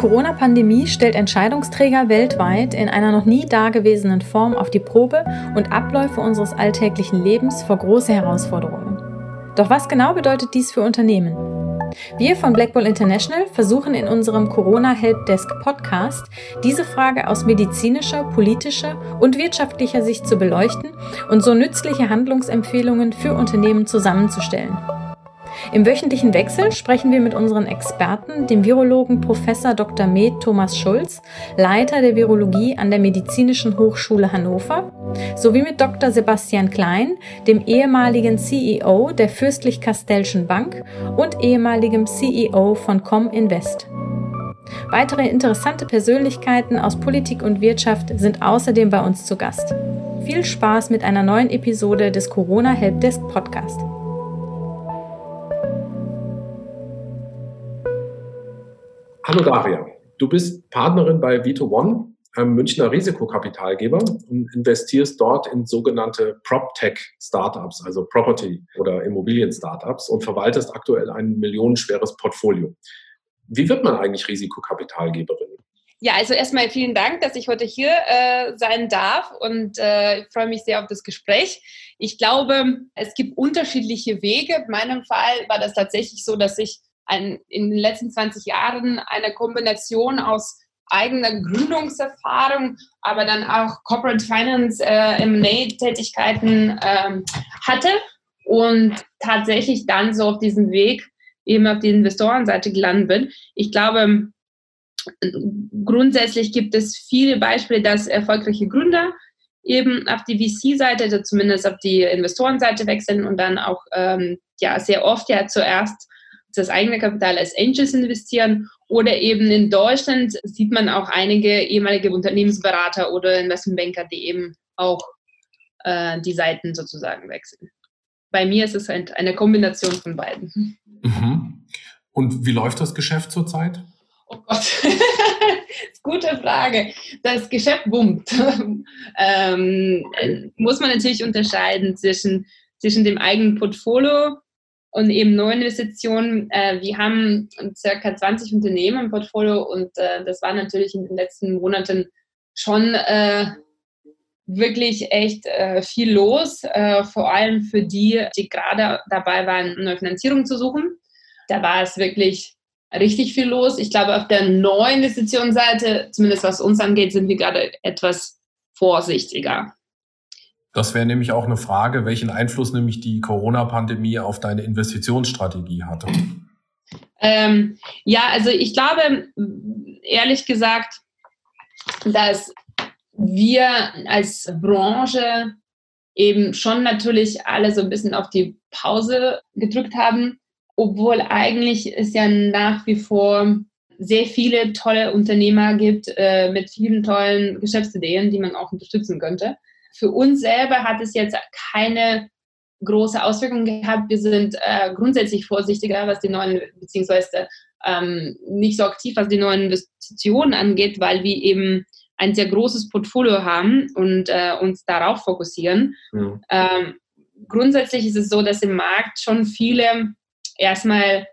Die Corona-Pandemie stellt Entscheidungsträger weltweit in einer noch nie dagewesenen Form auf die Probe und Abläufe unseres alltäglichen Lebens vor große Herausforderungen. Doch was genau bedeutet dies für Unternehmen? Wir von Blackball International versuchen in unserem Corona Helpdesk Podcast diese Frage aus medizinischer, politischer und wirtschaftlicher Sicht zu beleuchten und so nützliche Handlungsempfehlungen für Unternehmen zusammenzustellen. Im wöchentlichen Wechsel sprechen wir mit unseren Experten, dem Virologen Prof. Dr. Med Thomas Schulz, Leiter der Virologie an der Medizinischen Hochschule Hannover, sowie mit Dr. Sebastian Klein, dem ehemaligen CEO der Fürstlich-Kastellschen Bank und ehemaligem CEO von Cominvest. Weitere interessante Persönlichkeiten aus Politik und Wirtschaft sind außerdem bei uns zu Gast. Viel Spaß mit einer neuen Episode des Corona Helpdesk Podcast. Hallo Daria, du bist Partnerin bei Vito One, einem Münchner Risikokapitalgeber und investierst dort in sogenannte PropTech-Startups, also Property- oder Immobilien-Startups und verwaltest aktuell ein millionenschweres Portfolio. Wie wird man eigentlich Risikokapitalgeberin? Ja, also erstmal vielen Dank, dass ich heute hier äh, sein darf und äh, ich freue mich sehr auf das Gespräch. Ich glaube, es gibt unterschiedliche Wege. In meinem Fall war das tatsächlich so, dass ich ein, in den letzten 20 Jahren eine Kombination aus eigener Gründungserfahrung, aber dann auch Corporate Finance, äh, M&A-Tätigkeiten ähm, hatte und tatsächlich dann so auf diesem Weg eben auf die Investorenseite gelandet bin. Ich glaube, grundsätzlich gibt es viele Beispiele, dass erfolgreiche Gründer eben auf die VC-Seite, also zumindest auf die Investorenseite wechseln und dann auch ähm, ja sehr oft ja zuerst das eigene Kapital als Angels investieren oder eben in Deutschland sieht man auch einige ehemalige Unternehmensberater oder Investmentbanker, die eben auch äh, die Seiten sozusagen wechseln. Bei mir ist es halt eine Kombination von beiden. Mhm. Und wie läuft das Geschäft zurzeit? Oh Gott, gute Frage. Das Geschäft boomt. ähm, muss man natürlich unterscheiden zwischen, zwischen dem eigenen Portfolio und eben Neuinvestitionen. Äh, wir haben circa 20 Unternehmen im Portfolio und äh, das war natürlich in den letzten Monaten schon äh, wirklich echt äh, viel los, äh, vor allem für die, die gerade dabei waren, eine Finanzierung zu suchen. Da war es wirklich richtig viel los. Ich glaube, auf der Neuinvestitionsseite, zumindest was uns angeht, sind wir gerade etwas vorsichtiger. Das wäre nämlich auch eine Frage, welchen Einfluss nämlich die Corona-Pandemie auf deine Investitionsstrategie hatte. Ähm, ja, also ich glaube, ehrlich gesagt, dass wir als Branche eben schon natürlich alle so ein bisschen auf die Pause gedrückt haben, obwohl eigentlich es ja nach wie vor sehr viele tolle Unternehmer gibt äh, mit vielen tollen Geschäftsideen, die man auch unterstützen könnte. Für uns selber hat es jetzt keine große Auswirkung gehabt. Wir sind äh, grundsätzlich vorsichtiger, was die neuen, beziehungsweise ähm, nicht so aktiv, was die neuen Investitionen angeht, weil wir eben ein sehr großes Portfolio haben und äh, uns darauf fokussieren. Mhm. Ähm, grundsätzlich ist es so, dass im Markt schon viele erstmal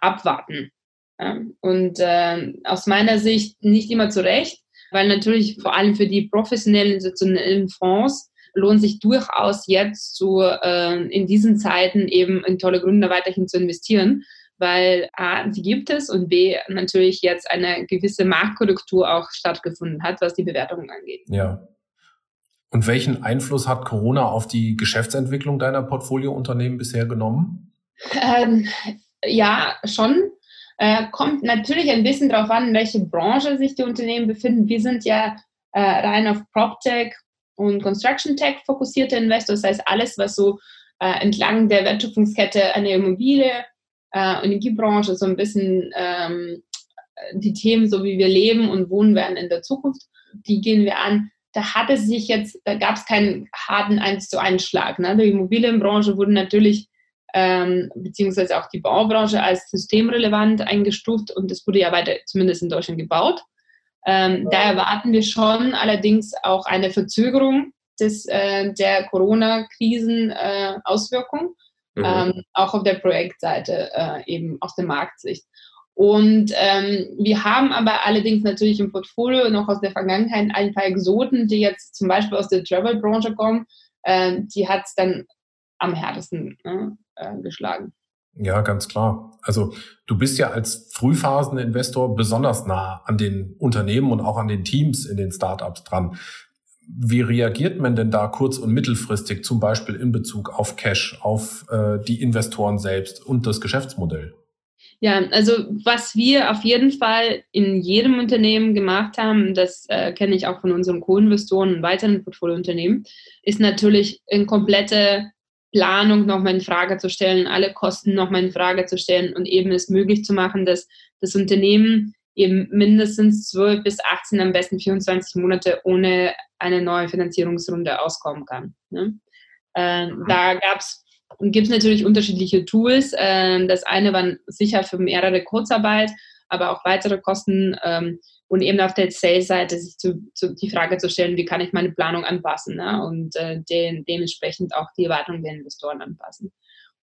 abwarten. Ja? Und äh, aus meiner Sicht nicht immer zu Recht weil natürlich vor allem für die professionellen institutionellen Fonds lohnt sich durchaus jetzt so äh, in diesen Zeiten eben in tolle Gründe weiterhin zu investieren, weil A, die gibt es und B, natürlich jetzt eine gewisse Marktkorrektur auch stattgefunden hat, was die Bewertungen angeht. Ja. Und welchen Einfluss hat Corona auf die Geschäftsentwicklung deiner Portfoliounternehmen bisher genommen? Ähm, ja, schon. Äh, kommt natürlich ein bisschen darauf an, in welche Branche sich die Unternehmen befinden. Wir sind ja äh, rein auf PropTech und Construction Tech fokussierte Investor. Das heißt, alles, was so äh, entlang der Wertschöpfungskette eine Immobilie, äh, Energiebranche, so ein bisschen ähm, die Themen, so wie wir leben und wohnen werden in der Zukunft, die gehen wir an. Da hatte sich jetzt, da gab es keinen harten 1 zu 1 Schlag. Ne? Die Immobilienbranche wurde natürlich ähm, beziehungsweise auch die Baubranche als systemrelevant eingestuft und es wurde ja weiter zumindest in Deutschland gebaut. Ähm, da erwarten wir schon allerdings auch eine Verzögerung des, äh, der Corona-Krisen-Auswirkung, äh, mhm. ähm, auch auf der Projektseite, äh, eben aus der Marktsicht. Und ähm, wir haben aber allerdings natürlich im Portfolio noch aus der Vergangenheit ein paar Exoten, die jetzt zum Beispiel aus der Travel-Branche kommen. Äh, die hat es dann am härtesten ne, äh, geschlagen. Ja, ganz klar. Also du bist ja als Frühphaseninvestor besonders nah an den Unternehmen und auch an den Teams in den Startups dran. Wie reagiert man denn da kurz- und mittelfristig, zum Beispiel in Bezug auf Cash, auf äh, die Investoren selbst und das Geschäftsmodell? Ja, also was wir auf jeden Fall in jedem Unternehmen gemacht haben, das äh, kenne ich auch von unseren Co-Investoren und weiteren Portfoliounternehmen, ist natürlich eine komplette Planung nochmal in Frage zu stellen, alle Kosten nochmal in Frage zu stellen und eben es möglich zu machen, dass das Unternehmen eben mindestens 12 bis 18, am besten 24 Monate ohne eine neue Finanzierungsrunde auskommen kann. Ne? Äh, mhm. Da gab es und gibt es natürlich unterschiedliche Tools. Ähm, das eine war sicher für mehrere Kurzarbeit, aber auch weitere Kosten ähm, und eben auf der Sales-Seite sich zu, zu, die Frage zu stellen, wie kann ich meine Planung anpassen ne? und äh, de dementsprechend auch die Erwartungen der Investoren anpassen.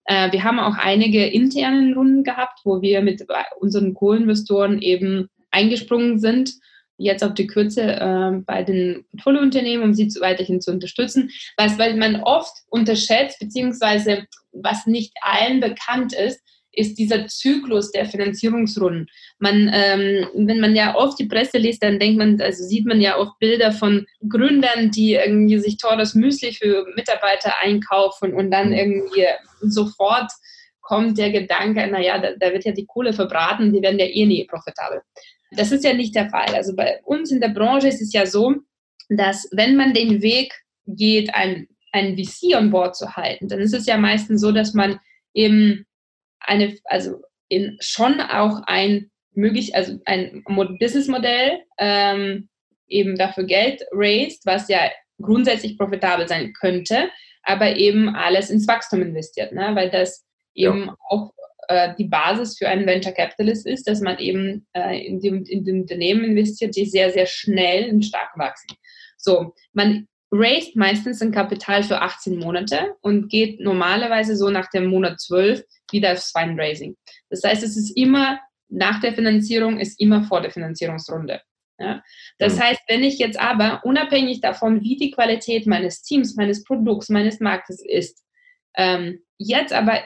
Äh, wir haben auch einige internen Runden gehabt, wo wir mit unseren Co-Investoren eben eingesprungen sind jetzt auf die Kürze äh, bei den Portfoliounternehmen, um sie zu, weiterhin zu unterstützen. Was, weil man oft unterschätzt, beziehungsweise was nicht allen bekannt ist, ist dieser Zyklus der Finanzierungsrunden. Man, ähm, wenn man ja oft die Presse liest, dann denkt man, also sieht man ja oft Bilder von Gründern, die irgendwie sich teures Müsli für Mitarbeiter einkaufen und dann irgendwie sofort kommt der Gedanke, naja, da, da wird ja die Kohle verbraten, die werden ja eh nie profitabel. Das ist ja nicht der Fall. Also bei uns in der Branche ist es ja so, dass wenn man den Weg geht, ein, ein VC an Bord zu halten, dann ist es ja meistens so, dass man eben eine, also in schon auch ein möglich, also ein Businessmodell ähm, eben dafür Geld raised, was ja grundsätzlich profitabel sein könnte, aber eben alles ins Wachstum investiert, ne? weil das eben ja. auch äh, die Basis für einen Venture Capitalist ist, dass man eben äh, in, die, in die Unternehmen investiert, die sehr, sehr schnell und stark wachsen. So, man raised meistens ein Kapital für 18 Monate und geht normalerweise so nach dem Monat 12 wieder aufs Fundraising. Das heißt, es ist immer nach der Finanzierung, ist immer vor der Finanzierungsrunde. Ja? Das mhm. heißt, wenn ich jetzt aber unabhängig davon, wie die Qualität meines Teams, meines Produkts, meines Marktes ist, ähm, jetzt aber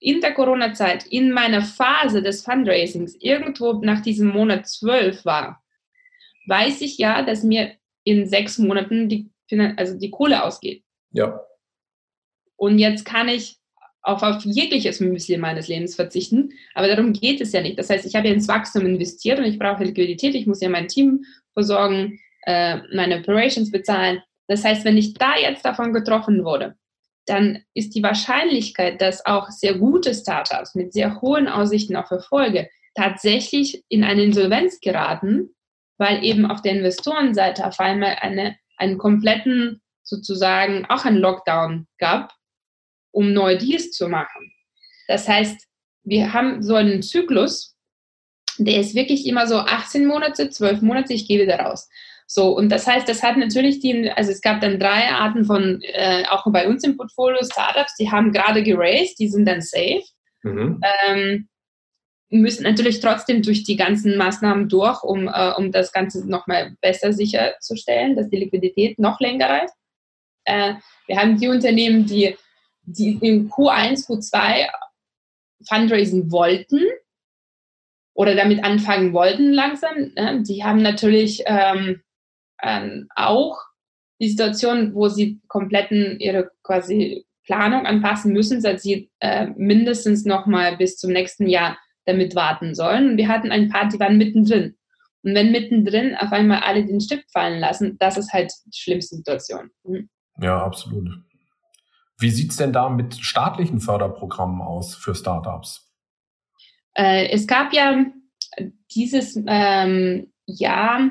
in der Corona-Zeit, in meiner Phase des Fundraisings, irgendwo nach diesem Monat 12 war, weiß ich ja, dass mir in sechs Monaten die, also die Kohle ausgeht. Ja. Und jetzt kann ich auch auf jegliches Müsli meines Lebens verzichten, aber darum geht es ja nicht. Das heißt, ich habe ja ins Wachstum investiert und ich brauche Liquidität, ich muss ja mein Team versorgen, äh, meine Operations bezahlen. Das heißt, wenn ich da jetzt davon getroffen wurde, dann ist die Wahrscheinlichkeit, dass auch sehr gute Startups mit sehr hohen Aussichten auf Erfolge tatsächlich in eine Insolvenz geraten, weil eben auf der Investorenseite auf einmal eine, einen kompletten, sozusagen auch einen Lockdown gab, um neue Deals zu machen. Das heißt, wir haben so einen Zyklus, der ist wirklich immer so 18 Monate, 12 Monate, ich gehe wieder raus. So, und das heißt, das hat natürlich die, also es gab dann drei Arten von, äh, auch bei uns im Portfolio, Startups, die haben gerade geraced, die sind dann safe. Mhm. Ähm, müssen natürlich trotzdem durch die ganzen Maßnahmen durch, um, äh, um das Ganze nochmal besser sicherzustellen, dass die Liquidität noch länger reicht. Äh, wir haben die Unternehmen, die, die im Q1, Q2 Fundraising wollten oder damit anfangen wollten langsam. Ne? Die haben natürlich ähm, ähm, auch die Situation, wo sie kompletten ihre quasi Planung anpassen müssen, seit sie äh, mindestens noch mal bis zum nächsten Jahr damit warten sollen. Und wir hatten ein paar, die waren mittendrin. Und wenn mittendrin auf einmal alle den Stift fallen lassen, das ist halt die schlimmste Situation. Mhm. Ja, absolut. Wie sieht es denn da mit staatlichen Förderprogrammen aus für Startups? Äh, es gab ja dieses ähm, Jahr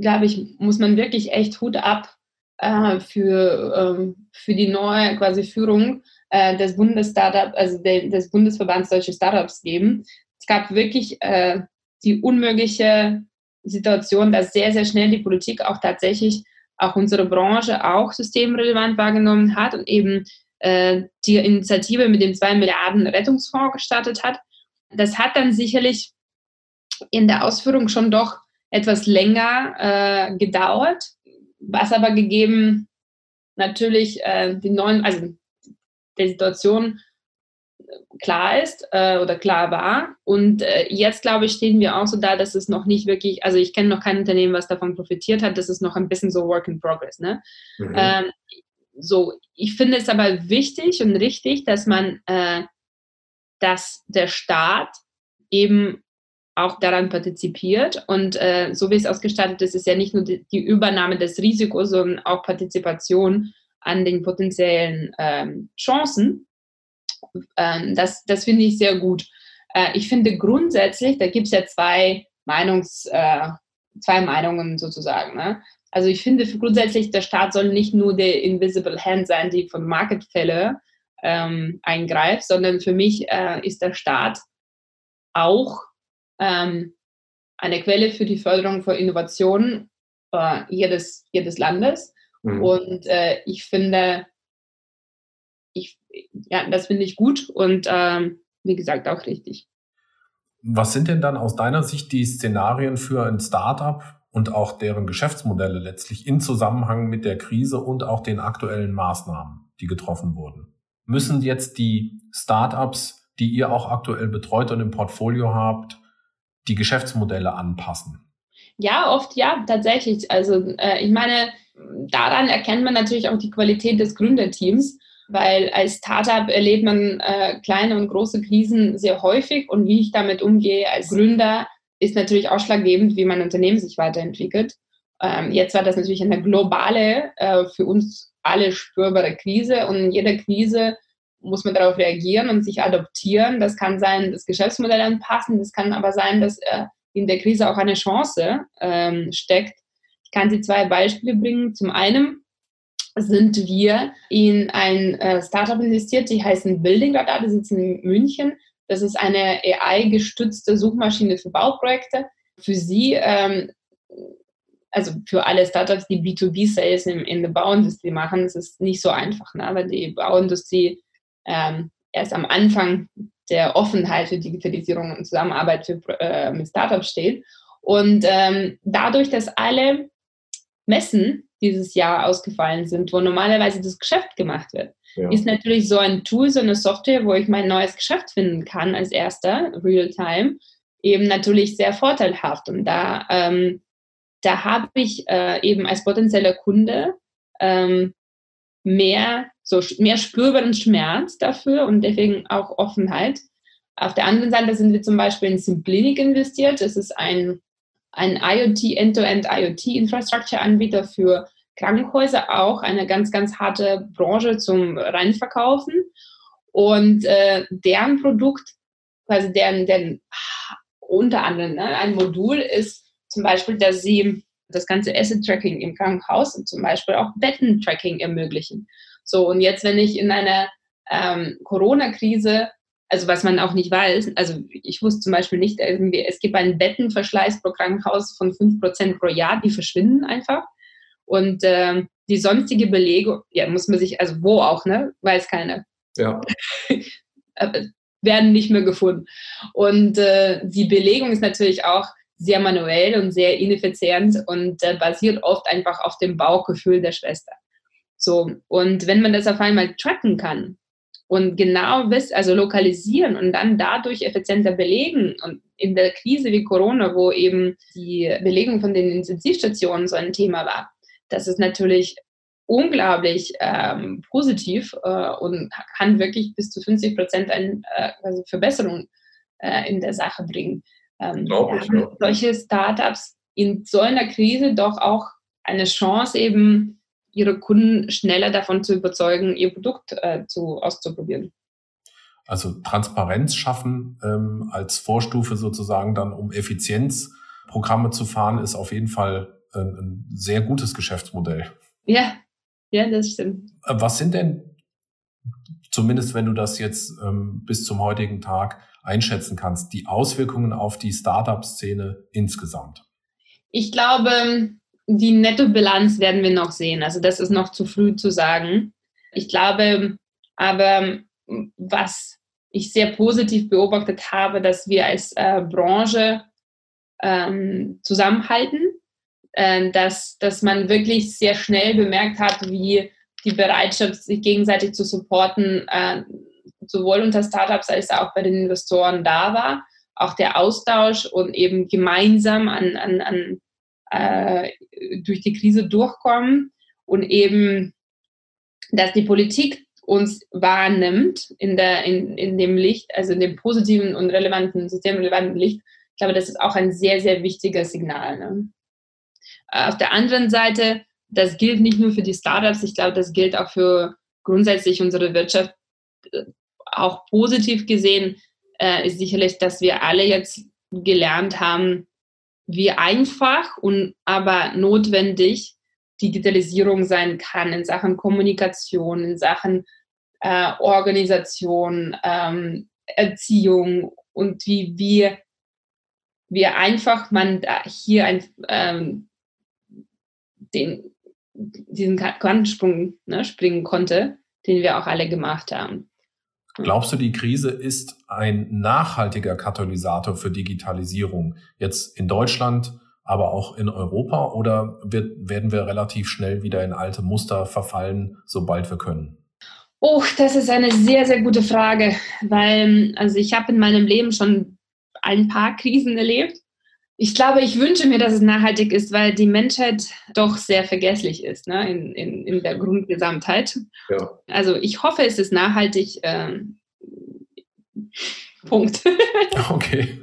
glaube ich, muss man wirklich echt Hut ab äh, für, ähm, für die neue quasi Führung äh, des Bundesstartup, also de, des Bundesverbands Deutsche Startups geben. Es gab wirklich äh, die unmögliche Situation, dass sehr, sehr schnell die Politik auch tatsächlich auch unsere Branche auch systemrelevant wahrgenommen hat und eben äh, die Initiative mit dem 2 Milliarden Rettungsfonds gestartet hat. Das hat dann sicherlich in der Ausführung schon doch etwas länger äh, gedauert, was aber gegeben natürlich äh, die neuen, also der Situation klar ist äh, oder klar war. Und äh, jetzt, glaube ich, stehen wir auch so da, dass es noch nicht wirklich, also ich kenne noch kein Unternehmen, was davon profitiert hat. Das ist noch ein bisschen so Work in Progress. Ne? Mhm. Ähm, so, ich finde es aber wichtig und richtig, dass man, äh, dass der Staat eben auch daran partizipiert. Und äh, so wie es ausgestattet ist, ist ja nicht nur die, die Übernahme des Risikos, sondern auch Partizipation an den potenziellen ähm, Chancen. Ähm, das das finde ich sehr gut. Äh, ich finde grundsätzlich, da gibt es ja zwei, Meinungs, äh, zwei Meinungen sozusagen. Ne? Also ich finde grundsätzlich, der Staat soll nicht nur der Invisible Hand sein, die von Marketfälle ähm, eingreift, sondern für mich äh, ist der Staat auch ähm, eine Quelle für die Förderung von Innovationen äh, jedes, jedes Landes. Mhm. Und äh, ich finde, ja, das finde ich gut und ähm, wie gesagt auch richtig. Was sind denn dann aus deiner Sicht die Szenarien für ein Startup und auch deren Geschäftsmodelle letztlich in Zusammenhang mit der Krise und auch den aktuellen Maßnahmen, die getroffen wurden? Müssen jetzt die Startups, die ihr auch aktuell betreut und im Portfolio habt, die Geschäftsmodelle anpassen? Ja, oft ja, tatsächlich. Also äh, ich meine, daran erkennt man natürlich auch die Qualität des Gründerteams, weil als Startup erlebt man äh, kleine und große Krisen sehr häufig und wie ich damit umgehe als Gründer ist natürlich ausschlaggebend, wie mein Unternehmen sich weiterentwickelt. Ähm, jetzt war das natürlich eine globale, äh, für uns alle spürbare Krise und in jeder Krise muss man darauf reagieren und sich adoptieren. Das kann sein, das Geschäftsmodell anpassen, das kann aber sein, dass äh, in der Krise auch eine Chance ähm, steckt. Ich kann Sie zwei Beispiele bringen. Zum einen sind wir in ein äh, Startup investiert, die heißen Building Radar, die sitzen in München. Das ist eine AI-gestützte Suchmaschine für Bauprojekte. Für Sie, ähm, also für alle Startups, die B2B-Sales in, in, der Bauindustrie machen, ist es nicht so einfach, ne? weil die Bauindustrie ähm, erst am Anfang der Offenheit für Digitalisierung und Zusammenarbeit für, äh, mit Startups steht. Und ähm, dadurch, dass alle Messen dieses Jahr ausgefallen sind, wo normalerweise das Geschäft gemacht wird, ja. ist natürlich so ein Tool, so eine Software, wo ich mein neues Geschäft finden kann als erster, real-time, eben natürlich sehr vorteilhaft. Und da, ähm, da habe ich äh, eben als potenzieller Kunde ähm, mehr, so mehr spürbaren Schmerz dafür und deswegen auch Offenheit. Auf der anderen Seite sind wir zum Beispiel in Simplinic investiert. Das ist ein, ein IoT, End-to-End IoT-Infrastructure-Anbieter für Krankenhäuser, auch eine ganz, ganz harte Branche zum Reinverkaufen. Und äh, deren Produkt, quasi deren, deren unter anderem ne, ein Modul ist zum Beispiel, dass sie das ganze Asset-Tracking im Krankenhaus und zum Beispiel auch Betten-Tracking ermöglichen. So, und jetzt, wenn ich in einer ähm, Corona-Krise, also was man auch nicht weiß, also ich wusste zum Beispiel nicht, irgendwie, es gibt einen Bettenverschleiß pro Krankenhaus von 5% pro Jahr, die verschwinden einfach. Und ähm, die sonstige Belegung, ja, muss man sich, also wo auch, ne, weiß keiner. Ja. Äh, werden nicht mehr gefunden. Und äh, die Belegung ist natürlich auch sehr manuell und sehr ineffizient und äh, basiert oft einfach auf dem Bauchgefühl der Schwester. So, und wenn man das auf einmal tracken kann und genau wissen, also lokalisieren und dann dadurch effizienter belegen und in der Krise wie Corona, wo eben die Belegung von den Intensivstationen so ein Thema war, das ist natürlich unglaublich ähm, positiv äh, und kann wirklich bis zu 50 Prozent eine äh, also Verbesserung äh, in der Sache bringen ähm, ja. solche Startups in so einer Krise doch auch eine Chance eben, ihre Kunden schneller davon zu überzeugen, ihr Produkt äh, zu, auszuprobieren. Also Transparenz schaffen ähm, als Vorstufe sozusagen dann, um Effizienzprogramme zu fahren, ist auf jeden Fall ein, ein sehr gutes Geschäftsmodell. Ja, ja, das stimmt. Äh, was sind denn, zumindest wenn du das jetzt ähm, bis zum heutigen Tag einschätzen kannst, die Auswirkungen auf die Startup-Szene insgesamt? Ich glaube, die Nettobilanz werden wir noch sehen. Also das ist noch zu früh zu sagen. Ich glaube aber, was ich sehr positiv beobachtet habe, dass wir als äh, Branche ähm, zusammenhalten, äh, dass, dass man wirklich sehr schnell bemerkt hat, wie die Bereitschaft, sich gegenseitig zu supporten, äh, sowohl unter Startups als auch bei den Investoren da war. Auch der Austausch und eben gemeinsam an, an, an äh, durch die Krise durchkommen und eben, dass die Politik uns wahrnimmt in, der, in, in dem Licht, also in dem positiven und relevanten, systemrelevanten Licht, ich glaube, das ist auch ein sehr, sehr wichtiges Signal. Ne? Auf der anderen Seite, das gilt nicht nur für die Startups, ich glaube, das gilt auch für grundsätzlich unsere Wirtschaft. Auch positiv gesehen äh, ist sicherlich, dass wir alle jetzt gelernt haben, wie einfach und aber notwendig Digitalisierung sein kann in Sachen Kommunikation, in Sachen äh, Organisation, ähm, Erziehung und wie wir, wie einfach man hier ein, ähm, den, diesen Quantensprung ne, springen konnte, den wir auch alle gemacht haben. Glaubst du, die Krise ist ein nachhaltiger Katalysator für Digitalisierung jetzt in Deutschland, aber auch in Europa oder wird, werden wir relativ schnell wieder in alte Muster verfallen, sobald wir können? Oh, das ist eine sehr, sehr gute Frage, weil also ich habe in meinem Leben schon ein paar Krisen erlebt. Ich glaube, ich wünsche mir, dass es nachhaltig ist, weil die Menschheit doch sehr vergesslich ist ne, in, in, in der Grundgesamtheit. Ja. Also ich hoffe, es ist nachhaltig. Ähm, Punkt. okay.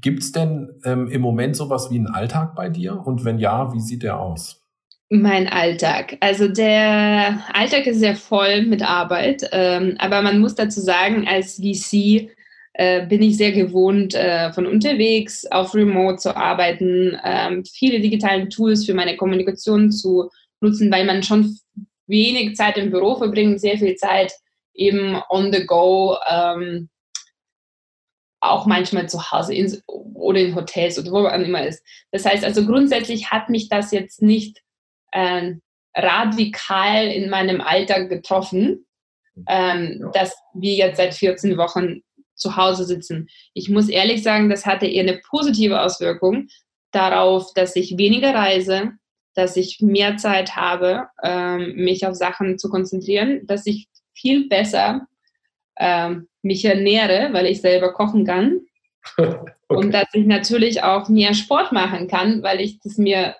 Gibt es denn ähm, im Moment sowas wie einen Alltag bei dir? Und wenn ja, wie sieht der aus? Mein Alltag. Also der Alltag ist sehr voll mit Arbeit, ähm, aber man muss dazu sagen, als VC äh, bin ich sehr gewohnt, äh, von unterwegs auf Remote zu arbeiten, ähm, viele digitale Tools für meine Kommunikation zu nutzen, weil man schon wenig Zeit im Büro verbringt, sehr viel Zeit eben on the go, ähm, auch manchmal zu Hause in, oder in Hotels oder wo man immer ist. Das heißt also grundsätzlich hat mich das jetzt nicht äh, radikal in meinem Alltag getroffen, ähm, dass wir jetzt seit 14 Wochen zu Hause sitzen. Ich muss ehrlich sagen, das hatte eher eine positive Auswirkung darauf, dass ich weniger reise, dass ich mehr Zeit habe, ähm, mich auf Sachen zu konzentrieren, dass ich viel besser ähm, mich ernähre, weil ich selber kochen kann. okay. Und dass ich natürlich auch mehr Sport machen kann, weil ich das mir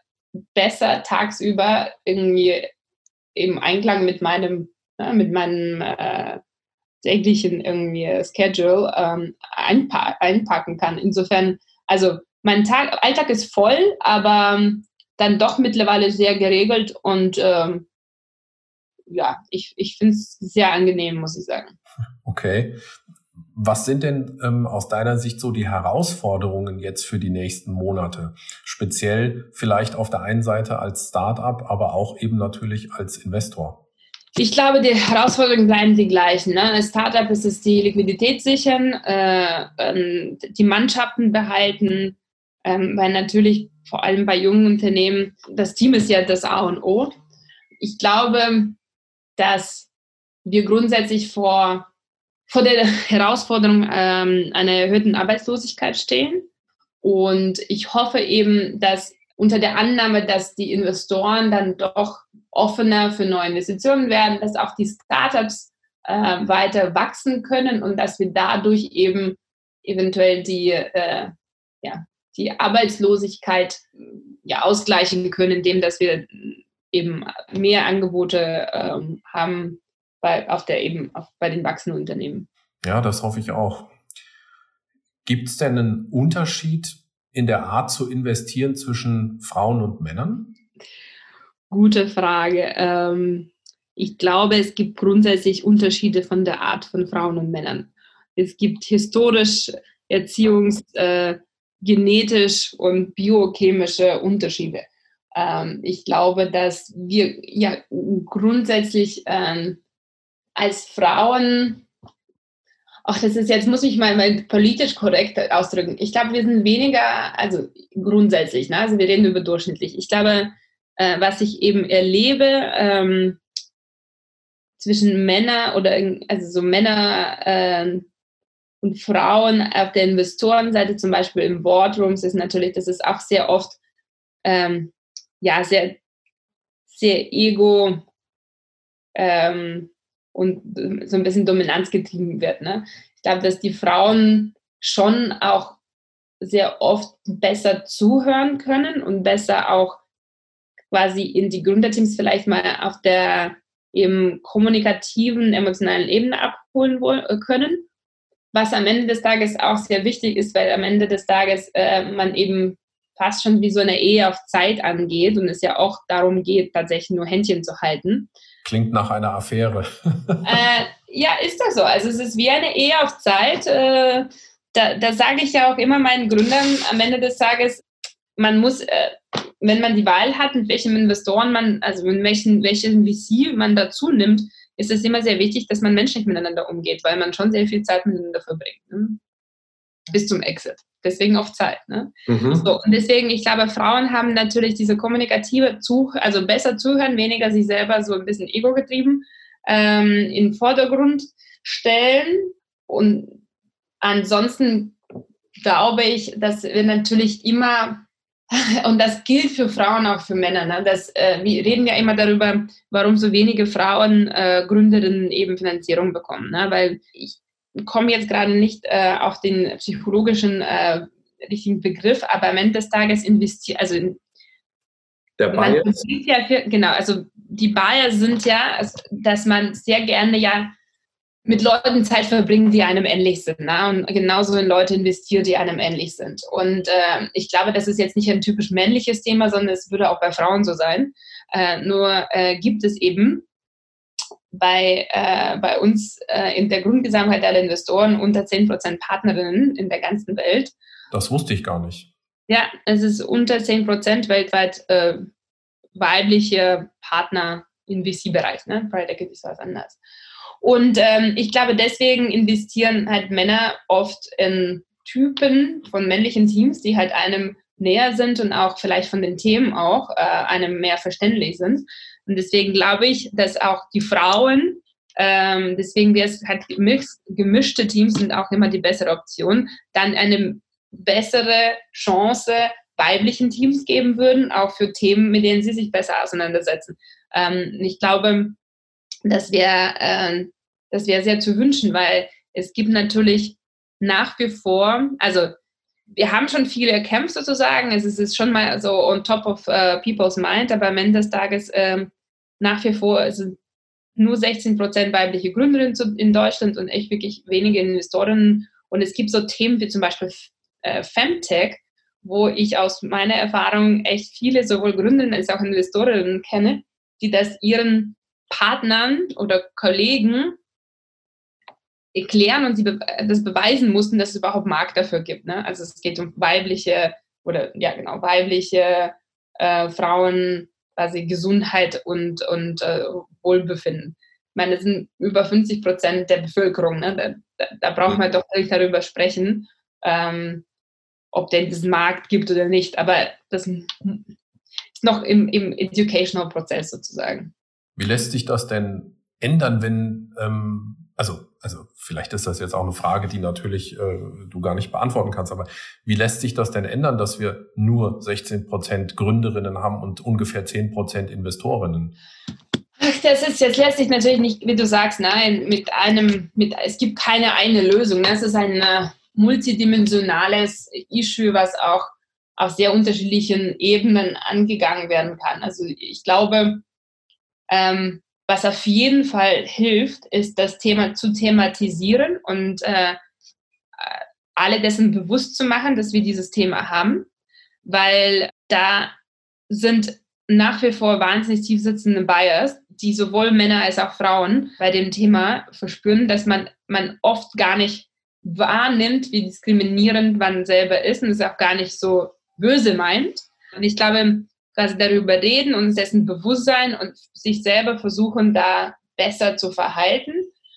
besser tagsüber irgendwie im Einklang mit meinem, ja, mit meinem äh, täglichen irgendwie Schedule ähm, einpa einpacken kann. Insofern, also mein Tag, Alltag ist voll, aber ähm, dann doch mittlerweile sehr geregelt und ähm, ja, ich, ich finde es sehr angenehm, muss ich sagen. Okay. Was sind denn ähm, aus deiner Sicht so die Herausforderungen jetzt für die nächsten Monate? Speziell vielleicht auf der einen Seite als Startup, aber auch eben natürlich als Investor. Ich glaube, die Herausforderungen bleiben die gleichen. Ne? Als Startup ist es die Liquidität sichern, äh, äh, die Mannschaften behalten, äh, weil natürlich vor allem bei jungen Unternehmen das Team ist ja das A und O. Ich glaube, dass wir grundsätzlich vor vor der Herausforderung ähm, einer erhöhten Arbeitslosigkeit stehen. Und ich hoffe eben, dass unter der Annahme, dass die Investoren dann doch offener für neue Investitionen werden, dass auch die Startups äh, weiter wachsen können und dass wir dadurch eben eventuell die, äh, ja, die Arbeitslosigkeit ja, ausgleichen können, indem dass wir eben mehr Angebote ähm, haben, bei, auf der eben auf, bei den wachsenden Unternehmen. Ja, das hoffe ich auch. Gibt es denn einen Unterschied in der Art zu investieren zwischen Frauen und Männern? Gute Frage. Ähm, ich glaube, es gibt grundsätzlich Unterschiede von der Art von Frauen und Männern. Es gibt historisch, erziehungs-, äh, genetisch und biochemische Unterschiede. Ähm, ich glaube, dass wir ja grundsätzlich ähm, als Frauen, ach, das ist jetzt, muss ich mal, mal politisch korrekt ausdrücken. Ich glaube, wir sind weniger, also grundsätzlich, ne? also wir reden über durchschnittlich. Ich glaube, äh, was ich eben erlebe, ähm, zwischen Männer oder also so Männer äh, und Frauen auf der Investorenseite, zum Beispiel im Boardrooms, ist natürlich, das ist auch sehr oft ähm, ja sehr sehr ego ähm, und so ein bisschen Dominanz getrieben wird. Ne? Ich glaube, dass die Frauen schon auch sehr oft besser zuhören können und besser auch quasi in die Gründerteams vielleicht mal auf der eben kommunikativen, emotionalen Ebene abholen äh, können. Was am Ende des Tages auch sehr wichtig ist, weil am Ende des Tages äh, man eben fast schon wie so eine Ehe auf Zeit angeht und es ja auch darum geht, tatsächlich nur Händchen zu halten. Klingt nach einer Affäre. äh, ja, ist das so. Also es ist wie eine Ehe auf Zeit. Äh, da, da sage ich ja auch immer meinen Gründern am Ende des Tages, man muss, äh, wenn man die Wahl hat, mit welchem Investoren man, also mit welchen, welchen VC man dazu nimmt, ist es immer sehr wichtig, dass man menschlich miteinander umgeht, weil man schon sehr viel Zeit miteinander verbringt. Ne? Bis zum Exit. Deswegen auf Zeit. Ne? Mhm. So, und deswegen, ich glaube, Frauen haben natürlich diese kommunikative, Zuh also besser zuhören, weniger sich selber so ein bisschen ego-getrieben ähm, in den Vordergrund stellen. Und ansonsten glaube ich, dass wir natürlich immer und das gilt für Frauen auch für Männer. Ne? Das, äh, wir reden ja immer darüber, warum so wenige Frauen äh, Gründerinnen eben Finanzierung bekommen. Ne? Weil ich komme jetzt gerade nicht äh, auf den psychologischen äh, richtigen Begriff, aber am Ende des Tages investiert, also in, der Bias. Ja für, genau, also die Bias sind ja, dass man sehr gerne ja mit Leuten Zeit verbringen, die einem ähnlich sind. Ne? Und genauso in Leute investiert, die einem ähnlich sind. Und äh, ich glaube, das ist jetzt nicht ein typisch männliches Thema, sondern es würde auch bei Frauen so sein. Äh, nur äh, gibt es eben bei, äh, bei uns äh, in der Grundgesamtheit der Investoren unter 10% Partnerinnen in der ganzen Welt. Das wusste ich gar nicht. Ja, es ist unter 10% weltweit äh, weibliche Partner im VC-Bereich. Ne? Private Equity ist was anderes. Und ähm, ich glaube, deswegen investieren halt Männer oft in Typen von männlichen Teams, die halt einem näher sind und auch vielleicht von den Themen auch äh, einem mehr verständlich sind. Und deswegen glaube ich, dass auch die Frauen, ähm, deswegen wäre es halt gemix, gemischte Teams sind auch immer die bessere Option, dann eine bessere Chance weiblichen Teams geben würden, auch für Themen, mit denen sie sich besser auseinandersetzen. Ähm, ich glaube, das wäre äh, wäre sehr zu wünschen, weil es gibt natürlich nach wie vor, also wir haben schon viele erkämpft sozusagen, es ist schon mal so on top of uh, people's mind, aber am Ende des Tages ähm, nach wie vor sind nur 16 Prozent weibliche Gründerinnen in Deutschland und echt wirklich wenige Investorinnen. Und es gibt so Themen wie zum Beispiel äh, Femtech, wo ich aus meiner Erfahrung echt viele sowohl Gründerinnen als auch Investorinnen kenne, die das ihren Partnern oder Kollegen erklären und sie das beweisen mussten, dass es überhaupt Markt dafür gibt. Ne? Also es geht um weibliche oder ja genau weibliche äh, Frauen, quasi Gesundheit und, und äh, Wohlbefinden. Ich meine, das sind über 50 Prozent der Bevölkerung. Ne? Da, da, da braucht man doch nicht darüber sprechen, ähm, ob denn diesen Markt gibt oder nicht. Aber das ist noch im, im Educational-Prozess sozusagen. Wie lässt sich das denn ändern, wenn ähm, also, also vielleicht ist das jetzt auch eine Frage, die natürlich äh, du gar nicht beantworten kannst, aber wie lässt sich das denn ändern, dass wir nur 16 Prozent Gründerinnen haben und ungefähr 10 Prozent Investorinnen? Das ist jetzt lässt sich natürlich nicht, wie du sagst, nein, mit einem, mit, es gibt keine eine Lösung. Das ist ein äh, multidimensionales Issue, was auch auf sehr unterschiedlichen Ebenen angegangen werden kann. Also ich glaube, ähm, was auf jeden Fall hilft, ist das Thema zu thematisieren und äh, alle dessen bewusst zu machen, dass wir dieses Thema haben, weil da sind nach wie vor wahnsinnig tief sitzende Bias, die sowohl Männer als auch Frauen bei dem Thema verspüren, dass man, man oft gar nicht wahrnimmt, wie diskriminierend man selber ist und es auch gar nicht so böse meint. Und ich glaube, quasi darüber reden und dessen bewusst sein und sich selber versuchen, da besser zu verhalten.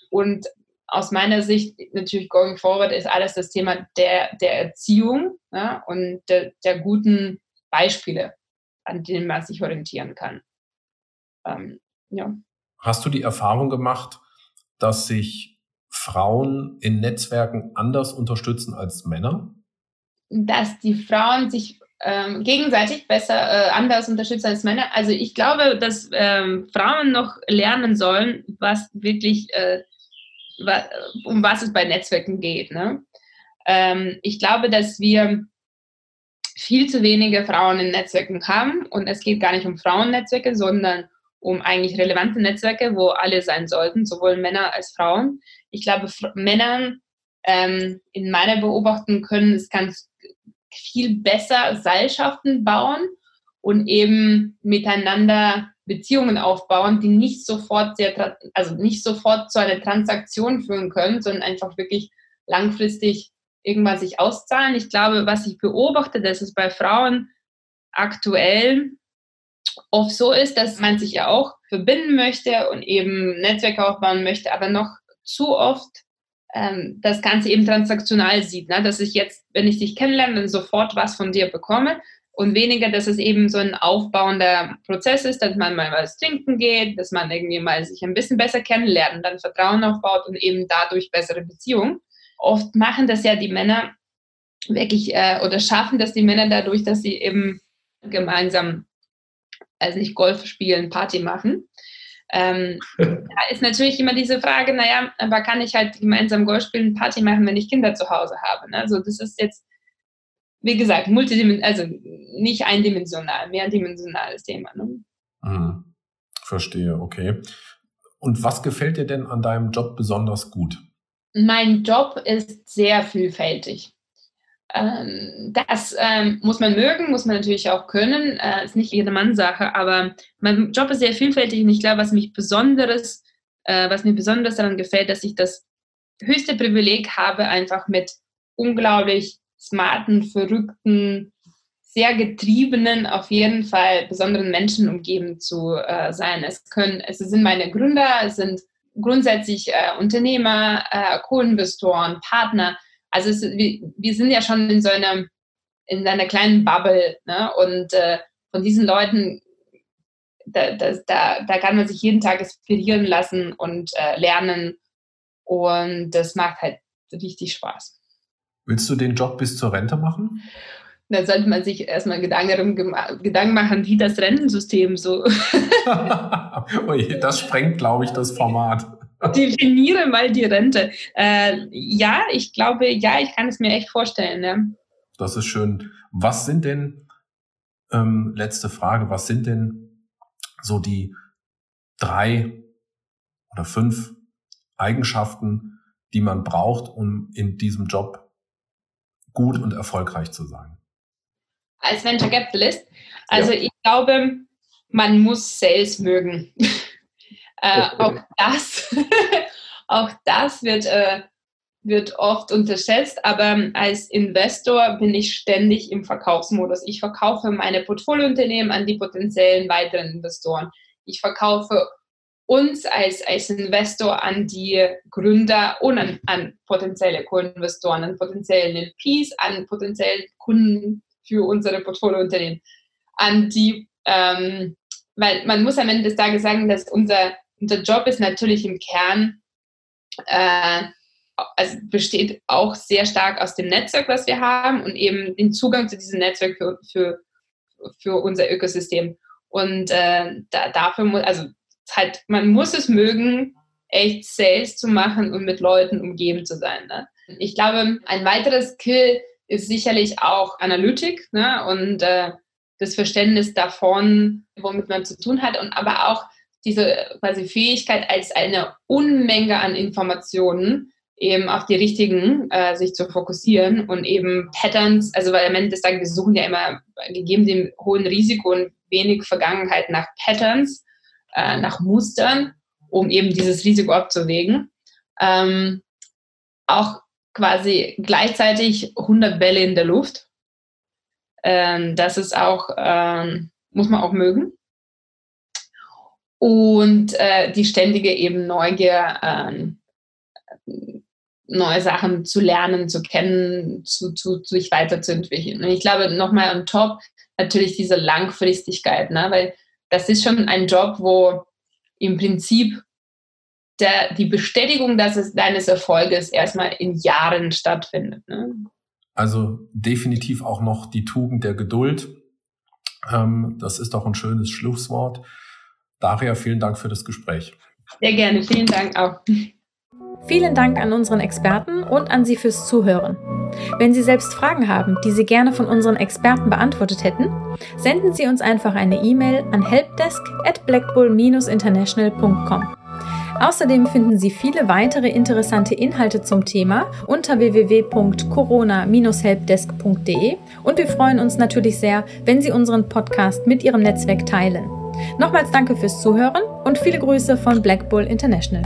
Und aus meiner Sicht natürlich going forward ist alles das Thema der, der Erziehung ja, und der, der, guten Beispiele, an denen man sich orientieren kann. Ähm, ja. Hast du die Erfahrung gemacht, dass sich Frauen in Netzwerken anders unterstützen als Männer? Dass die Frauen sich ähm, gegenseitig besser äh, anders unterstützen als Männer. Also ich glaube, dass ähm, Frauen noch lernen sollen, was wirklich, äh, wa um was es bei Netzwerken geht. Ne? Ähm, ich glaube, dass wir viel zu wenige Frauen in Netzwerken haben und es geht gar nicht um Frauennetzwerke, sondern um eigentlich relevante Netzwerke, wo alle sein sollten, sowohl Männer als Frauen. Ich glaube, Männern ähm, in meiner Beobachtung können es ganz viel besser Seilschaften bauen und eben miteinander Beziehungen aufbauen, die nicht sofort sehr, also nicht sofort zu einer Transaktion führen können, sondern einfach wirklich langfristig irgendwann sich auszahlen. Ich glaube, was ich beobachte, dass es bei Frauen aktuell oft so ist, dass man sich ja auch verbinden möchte und eben Netzwerke aufbauen möchte, aber noch zu oft ähm, das Ganze eben transaktional sieht. Ne? Dass ich jetzt, wenn ich dich kennenlerne, dann sofort was von dir bekomme und weniger, dass es eben so ein aufbauender Prozess ist, dass man mal was trinken geht, dass man irgendwie mal sich ein bisschen besser kennenlernt, dann Vertrauen aufbaut und eben dadurch bessere Beziehungen. Oft machen das ja die Männer wirklich äh, oder schaffen das die Männer dadurch, dass sie eben gemeinsam, also nicht Golf spielen, Party machen. Ähm, da ist natürlich immer diese Frage, naja, aber kann ich halt gemeinsam Golf spielen, Party machen, wenn ich Kinder zu Hause habe? Ne? Also das ist jetzt, wie gesagt, multidimensional, also nicht eindimensional, mehrdimensionales Thema. Ne? Mhm. Verstehe, okay. Und was gefällt dir denn an deinem Job besonders gut? Mein Job ist sehr vielfältig. Ähm, das ähm, muss man mögen, muss man natürlich auch können. Äh, ist nicht jedermanns Sache, aber mein Job ist sehr vielfältig und ich glaube, was mich besonderes, äh, was mir besonders daran gefällt, dass ich das höchste Privileg habe, einfach mit unglaublich smarten, verrückten, sehr getriebenen, auf jeden Fall besonderen Menschen umgeben zu äh, sein. Es können, es sind meine Gründer, es sind grundsätzlich äh, Unternehmer, äh, Co-Investoren, Partner also es, wir, wir, sind ja schon in so einer, in einer kleinen Bubble ne? und äh, von diesen Leuten, da, da, da kann man sich jeden Tag inspirieren lassen und äh, lernen und das macht halt richtig Spaß. Willst du den Job bis zur Rente machen? Da sollte man sich erstmal Gedanken, Gedanken machen, wie das Rentensystem so. Oje, das sprengt, glaube ich, das Format. Definiere mal die Rente. Äh, ja, ich glaube, ja, ich kann es mir echt vorstellen. Ja. Das ist schön. Was sind denn, ähm, letzte Frage, was sind denn so die drei oder fünf Eigenschaften, die man braucht, um in diesem Job gut und erfolgreich zu sein? Als Venture Capitalist? Also ja. ich glaube, man muss Sales mögen. Äh, auch das, auch das wird, äh, wird oft unterschätzt, aber als Investor bin ich ständig im Verkaufsmodus. Ich verkaufe meine Portfoliounternehmen an die potenziellen weiteren Investoren. Ich verkaufe uns als, als Investor an die Gründer und an, an potenzielle Co-Investoren, an potenziellen LPs, an potenziellen Kunden für unsere Portfoliounternehmen, an die, ähm, weil man muss am Ende des Tages sagen, dass unser unser Job ist natürlich im Kern, äh, also besteht auch sehr stark aus dem Netzwerk, was wir haben und eben den Zugang zu diesem Netzwerk für, für, für unser Ökosystem. Und äh, da, dafür muss, also halt, man muss es mögen, echt Sales zu machen und mit Leuten umgeben zu sein. Ne? Ich glaube, ein weiteres Skill ist sicherlich auch Analytik ne? und äh, das Verständnis davon, womit man zu tun hat und aber auch diese quasi Fähigkeit als eine Unmenge an Informationen eben auf die richtigen äh, sich zu fokussieren und eben Patterns, also weil am Ende des Tages, wir suchen ja immer, gegeben dem hohen Risiko und wenig Vergangenheit nach Patterns, äh, nach Mustern, um eben dieses Risiko abzuwägen. Ähm, auch quasi gleichzeitig 100 Bälle in der Luft. Ähm, das ist auch, ähm, muss man auch mögen und äh, die ständige eben Neugier, äh, neue Sachen zu lernen, zu kennen, zu, zu, zu sich weiterzuentwickeln. Und ich glaube, nochmal on top natürlich diese Langfristigkeit, ne? weil das ist schon ein Job, wo im Prinzip der, die Bestätigung dass es, deines Erfolges erstmal in Jahren stattfindet. Ne? Also definitiv auch noch die Tugend der Geduld. Ähm, das ist doch ein schönes Schlusswort. Daria, vielen Dank für das Gespräch. Sehr gerne, vielen Dank auch. Vielen Dank an unseren Experten und an Sie fürs Zuhören. Wenn Sie selbst Fragen haben, die Sie gerne von unseren Experten beantwortet hätten, senden Sie uns einfach eine E-Mail an helpdesk at blackbull-international.com. Außerdem finden Sie viele weitere interessante Inhalte zum Thema unter www.corona-helpdesk.de und wir freuen uns natürlich sehr, wenn Sie unseren Podcast mit Ihrem Netzwerk teilen. Nochmals danke fürs Zuhören und viele Grüße von Black Bull International.